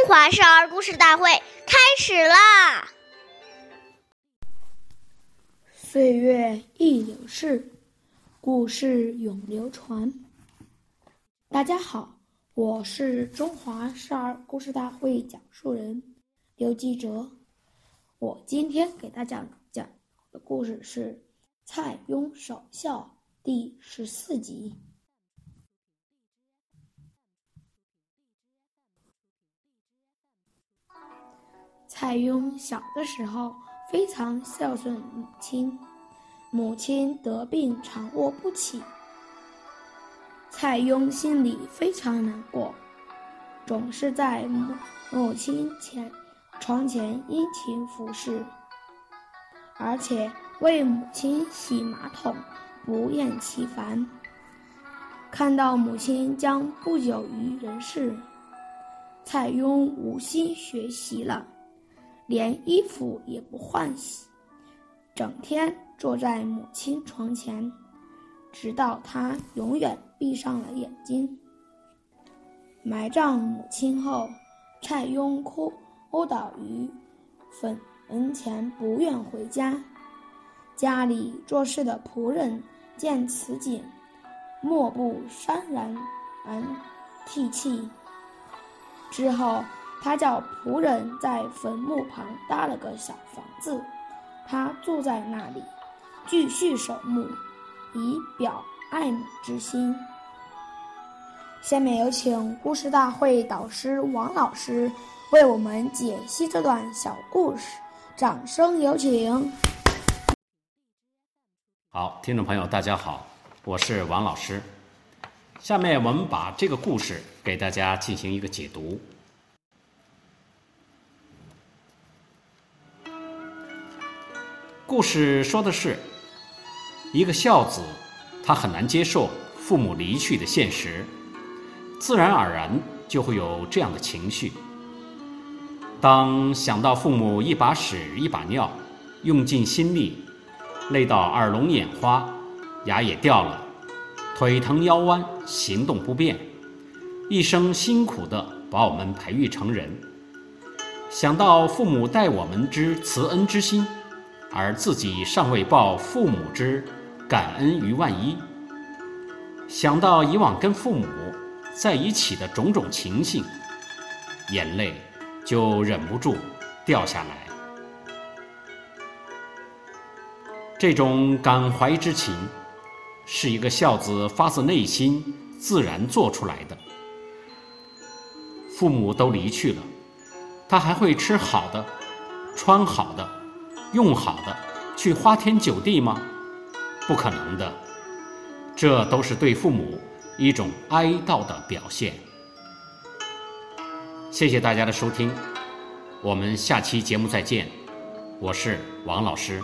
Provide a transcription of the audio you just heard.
中华少儿故事大会开始啦！岁月易流逝，故事永流传。大家好，我是中华少儿故事大会讲述人刘继哲。我今天给大家讲的故事是《蔡邕守孝》第十四集。蔡邕小的时候非常孝顺母亲，母亲得病常卧不起，蔡邕心里非常难过，总是在母母亲前床前殷勤服侍，而且为母亲洗马桶，不厌其烦。看到母亲将不久于人世，蔡邕无心学习了。连衣服也不换洗，整天坐在母亲床前，直到她永远闭上了眼睛。埋葬母亲后，蔡邕哭殴倒于坟门前，不愿回家。家里做事的仆人见此景，莫不潸然而涕泣。之后。他叫仆人在坟墓旁搭了个小房子，他住在那里，继续守墓，以表爱母之心。下面有请故事大会导师王老师为我们解析这段小故事，掌声有请。好，听众朋友，大家好，我是王老师。下面我们把这个故事给大家进行一个解读。故事说的是，一个孝子，他很难接受父母离去的现实，自然而然就会有这样的情绪。当想到父母一把屎一把尿，用尽心力，累到耳聋眼花，牙也掉了，腿疼腰弯，行动不便，一生辛苦的把我们培育成人，想到父母待我们之慈恩之心。而自己尚未报父母之感恩于万一，想到以往跟父母在一起的种种情形，眼泪就忍不住掉下来。这种感怀之情，是一个孝子发自内心自然做出来的。父母都离去了，他还会吃好的，穿好的。用好的去花天酒地吗？不可能的，这都是对父母一种哀悼的表现。谢谢大家的收听，我们下期节目再见，我是王老师。